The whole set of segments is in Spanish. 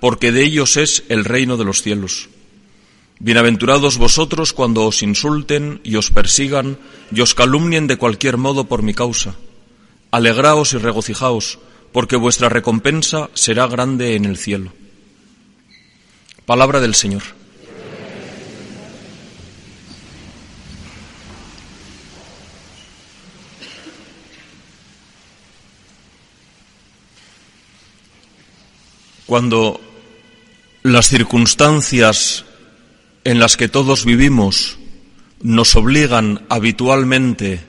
porque de ellos es el reino de los cielos. Bienaventurados vosotros cuando os insulten y os persigan y os calumnien de cualquier modo por mi causa. Alegraos y regocijaos, porque vuestra recompensa será grande en el cielo. Palabra del Señor. Cuando las circunstancias en las que todos vivimos nos obligan habitualmente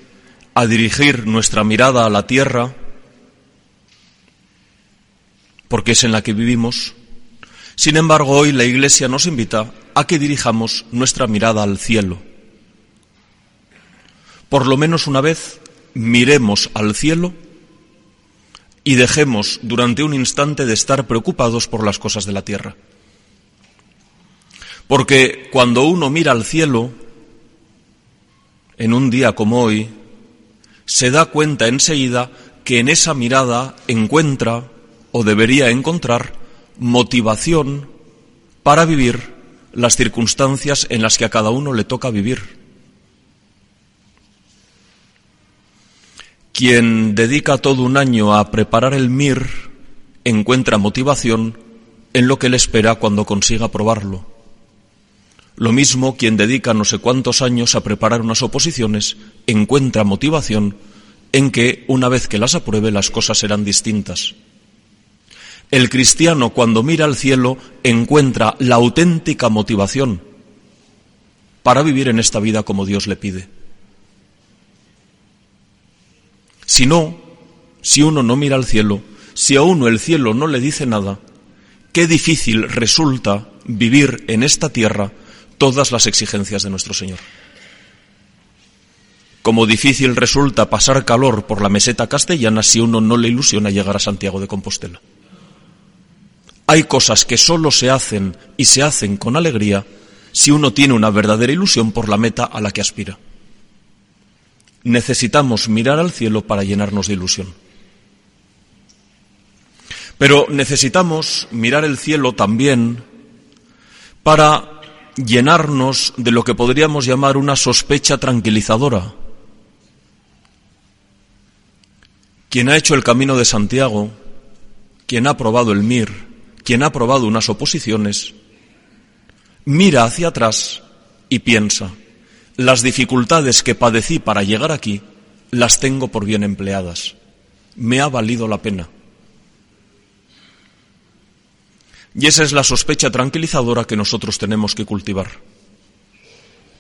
a dirigir nuestra mirada a la tierra, porque es en la que vivimos. Sin embargo, hoy la Iglesia nos invita a que dirijamos nuestra mirada al cielo. Por lo menos una vez miremos al cielo y dejemos durante un instante de estar preocupados por las cosas de la tierra. Porque cuando uno mira al cielo, en un día como hoy, se da cuenta enseguida que en esa mirada encuentra o debería encontrar motivación para vivir las circunstancias en las que a cada uno le toca vivir. Quien dedica todo un año a preparar el MIR encuentra motivación en lo que le espera cuando consiga probarlo. Lo mismo quien dedica no sé cuántos años a preparar unas oposiciones encuentra motivación en que una vez que las apruebe las cosas serán distintas. El cristiano cuando mira al cielo encuentra la auténtica motivación para vivir en esta vida como Dios le pide. Si no, si uno no mira al cielo, si a uno el cielo no le dice nada, qué difícil resulta vivir en esta tierra todas las exigencias de nuestro Señor. Como difícil resulta pasar calor por la meseta castellana si uno no le ilusiona llegar a Santiago de Compostela. Hay cosas que solo se hacen y se hacen con alegría si uno tiene una verdadera ilusión por la meta a la que aspira. Necesitamos mirar al cielo para llenarnos de ilusión. Pero necesitamos mirar el cielo también para llenarnos de lo que podríamos llamar una sospecha tranquilizadora. Quien ha hecho el camino de Santiago, quien ha probado el MIR, quien ha probado unas oposiciones, mira hacia atrás y piensa, las dificultades que padecí para llegar aquí las tengo por bien empleadas. Me ha valido la pena. Y esa es la sospecha tranquilizadora que nosotros tenemos que cultivar.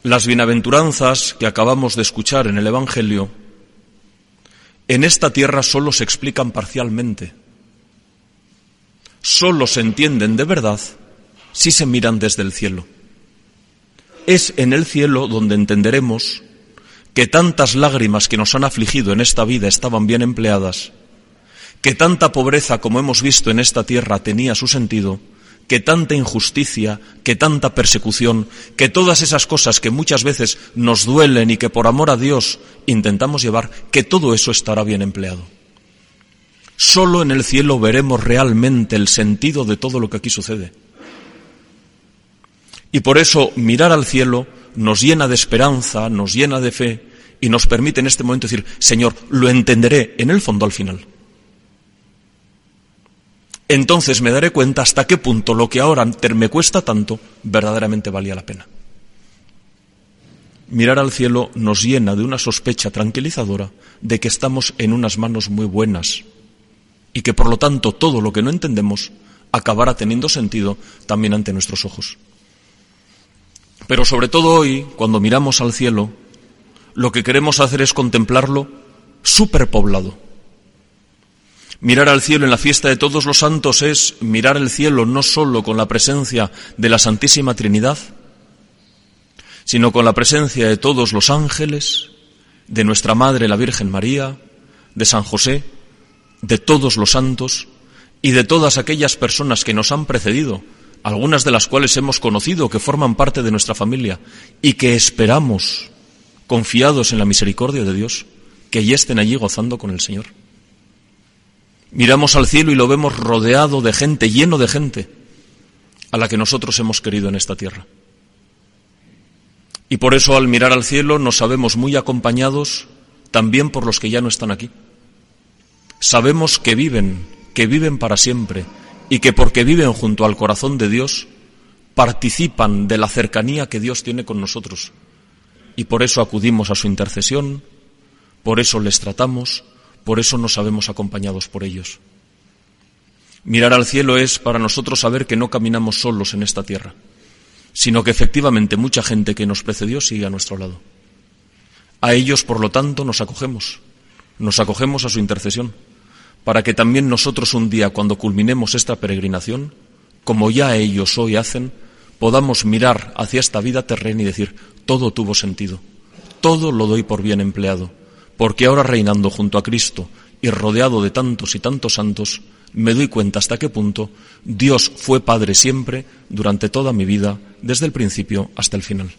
Las bienaventuranzas que acabamos de escuchar en el Evangelio, en esta tierra solo se explican parcialmente. Solo se entienden de verdad si se miran desde el cielo. Es en el cielo donde entenderemos que tantas lágrimas que nos han afligido en esta vida estaban bien empleadas que tanta pobreza como hemos visto en esta tierra tenía su sentido, que tanta injusticia, que tanta persecución, que todas esas cosas que muchas veces nos duelen y que por amor a Dios intentamos llevar, que todo eso estará bien empleado. Solo en el cielo veremos realmente el sentido de todo lo que aquí sucede. Y por eso mirar al cielo nos llena de esperanza, nos llena de fe y nos permite en este momento decir, Señor, lo entenderé en el fondo al final. Entonces me daré cuenta hasta qué punto lo que ahora me cuesta tanto verdaderamente valía la pena. Mirar al cielo nos llena de una sospecha tranquilizadora de que estamos en unas manos muy buenas y que por lo tanto todo lo que no entendemos acabará teniendo sentido también ante nuestros ojos. Pero sobre todo hoy, cuando miramos al cielo, lo que queremos hacer es contemplarlo superpoblado. Mirar al cielo en la fiesta de todos los santos es mirar el cielo no sólo con la presencia de la Santísima Trinidad, sino con la presencia de todos los ángeles, de nuestra Madre la Virgen María, de San José, de todos los santos y de todas aquellas personas que nos han precedido, algunas de las cuales hemos conocido, que forman parte de nuestra familia y que esperamos confiados en la misericordia de Dios, que ya estén allí gozando con el Señor. Miramos al cielo y lo vemos rodeado de gente, lleno de gente, a la que nosotros hemos querido en esta tierra. Y por eso al mirar al cielo nos sabemos muy acompañados también por los que ya no están aquí. Sabemos que viven, que viven para siempre, y que porque viven junto al corazón de Dios, participan de la cercanía que Dios tiene con nosotros y por eso acudimos a su intercesión, por eso les tratamos, por eso nos sabemos acompañados por ellos. Mirar al cielo es para nosotros saber que no caminamos solos en esta tierra, sino que efectivamente mucha gente que nos precedió sigue a nuestro lado. A ellos, por lo tanto, nos acogemos, nos acogemos a su intercesión, para que también nosotros un día, cuando culminemos esta peregrinación, como ya ellos hoy hacen, podamos mirar hacia esta vida terrena y decir, todo tuvo sentido, todo lo doy por bien empleado, porque ahora reinando junto a Cristo y rodeado de tantos y tantos santos, me doy cuenta hasta qué punto Dios fue Padre siempre durante toda mi vida, desde el principio hasta el final.